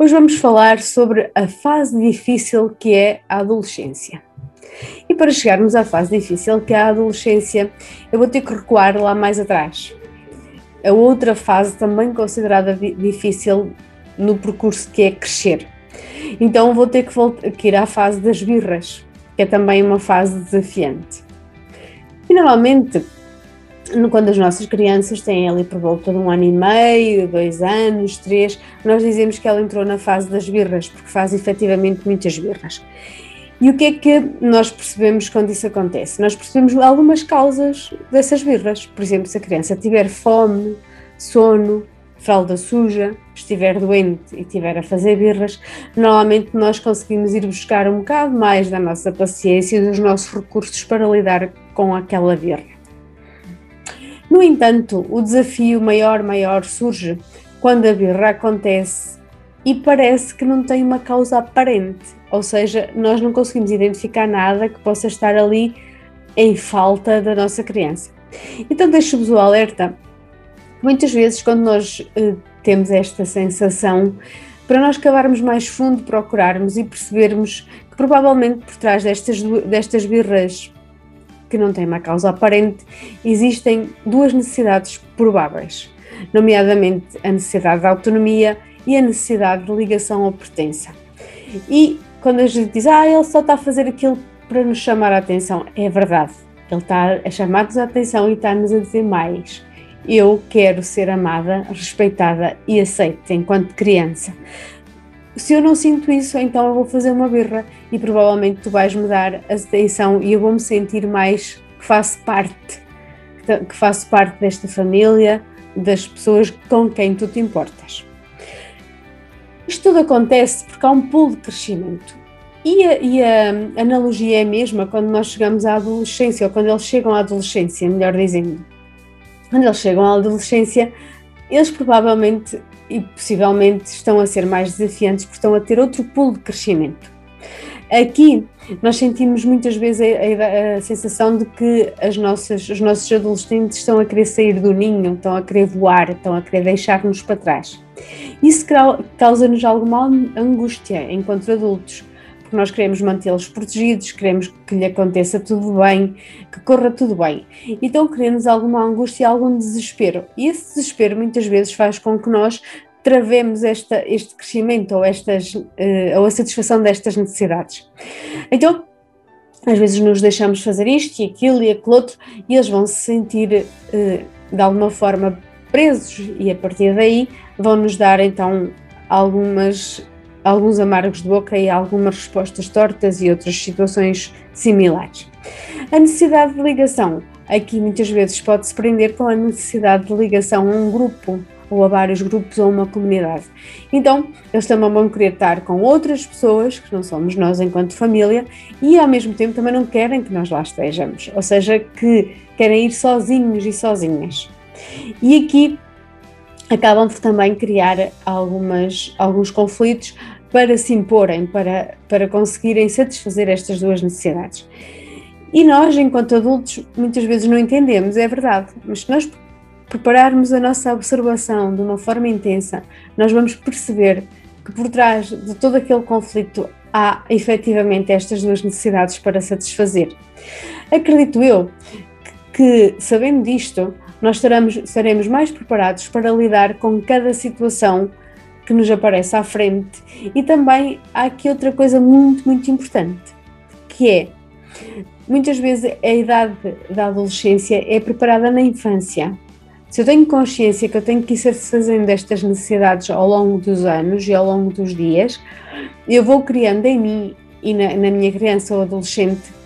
Hoje vamos falar sobre a fase difícil que é a adolescência. E para chegarmos à fase difícil que é a adolescência, eu vou ter que recuar lá mais atrás. A outra fase também considerada difícil no percurso que é crescer. Então vou ter que, voltar, que ir à fase das birras, que é também uma fase desafiante. E normalmente quando as nossas crianças têm ali por volta de um ano e meio, dois anos, três, nós dizemos que ela entrou na fase das birras, porque faz efetivamente muitas birras. E o que é que nós percebemos quando isso acontece? Nós percebemos algumas causas dessas birras. Por exemplo, se a criança tiver fome, sono, fralda suja, estiver doente e estiver a fazer birras, normalmente nós conseguimos ir buscar um bocado mais da nossa paciência e dos nossos recursos para lidar com aquela birra. No entanto, o desafio maior, maior surge quando a birra acontece e parece que não tem uma causa aparente, ou seja, nós não conseguimos identificar nada que possa estar ali em falta da nossa criança. Então deixo-vos o alerta. Muitas vezes, quando nós eh, temos esta sensação, para nós cavarmos mais fundo, procurarmos e percebermos que provavelmente por trás destas, destas birras que não tem uma causa aparente, existem duas necessidades prováveis, nomeadamente a necessidade de autonomia e a necessidade de ligação ou pertença. E quando a gente diz, ah, ele só está a fazer aquilo para nos chamar a atenção, é verdade, ele está a chamar-nos a atenção e está-nos a dizer mais. Eu quero ser amada, respeitada e aceita enquanto criança se eu não sinto isso, então eu vou fazer uma birra e provavelmente tu vais me dar a atenção e eu vou me sentir mais que faço parte, que faço parte desta família, das pessoas com quem tu te importas. Isto tudo acontece porque há um pulo de crescimento. E a, e a analogia é a mesma quando nós chegamos à adolescência, ou quando eles chegam à adolescência, melhor dizendo. Quando eles chegam à adolescência, eles provavelmente e possivelmente estão a ser mais desafiantes porque estão a ter outro pulo de crescimento. Aqui nós sentimos muitas vezes a, a, a, sensação de que as nossas, os nossos adolescentes estão a querer sair do ninho, estão a querer voar, estão a querer deixar-nos para trás. Isso causa-nos alguma angústia enquanto adultos, nós queremos mantê-los protegidos, queremos que lhe aconteça tudo bem, que corra tudo bem. Então queremos alguma angústia algum desespero. E esse desespero muitas vezes faz com que nós travemos esta, este crescimento ou, estas, uh, ou a satisfação destas necessidades. Então, às vezes nos deixamos fazer isto e aquilo e aquilo outro e eles vão se sentir uh, de alguma forma presos e a partir daí vão nos dar então algumas alguns amargos de boca e algumas respostas tortas e outras situações similares. A necessidade de ligação. Aqui muitas vezes pode-se prender com a necessidade de ligação a um grupo ou a vários grupos ou uma comunidade. Então, eles também vão querer estar com outras pessoas, que não somos nós enquanto família, e ao mesmo tempo também não querem que nós lá estejamos, ou seja, que querem ir sozinhos e sozinhas. E aqui acabam por também criar algumas, alguns conflitos para se imporem, para, para conseguirem satisfazer estas duas necessidades. E nós, enquanto adultos, muitas vezes não entendemos, é verdade, mas se nós prepararmos a nossa observação de uma forma intensa, nós vamos perceber que por trás de todo aquele conflito há efetivamente estas duas necessidades para satisfazer. Acredito eu que, sabendo disto, nós estaremos, estaremos mais preparados para lidar com cada situação que nos aparece à frente. E também há aqui outra coisa muito, muito importante, que é muitas vezes a idade da adolescência é preparada na infância. Se eu tenho consciência que eu tenho que ir satisfazendo estas necessidades ao longo dos anos e ao longo dos dias, eu vou criando em mim e na, na minha criança ou adolescente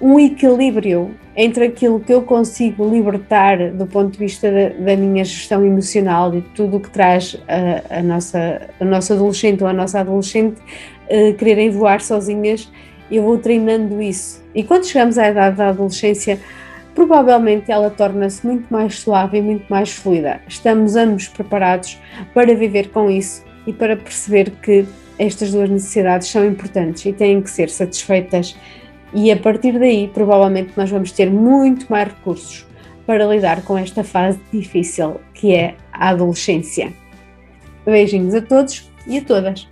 um equilíbrio entre aquilo que eu consigo libertar do ponto de vista da, da minha gestão emocional e tudo o que traz a, a, nossa, a nossa adolescente ou a nossa adolescente uh, quererem voar sozinhas eu vou treinando isso. E quando chegamos à idade da adolescência, provavelmente ela torna-se muito mais suave e muito mais fluida. Estamos ambos preparados para viver com isso e para perceber que estas duas necessidades são importantes e têm que ser satisfeitas. E a partir daí, provavelmente, nós vamos ter muito mais recursos para lidar com esta fase difícil que é a adolescência. Beijinhos a todos e a todas!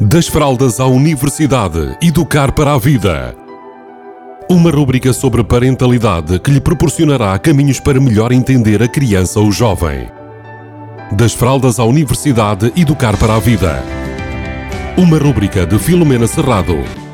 Das fraldas à universidade, educar para a vida. Uma rúbrica sobre parentalidade que lhe proporcionará caminhos para melhor entender a criança ou jovem. Das fraldas à universidade, educar para a vida. Uma rúbrica de Filomena Serrado.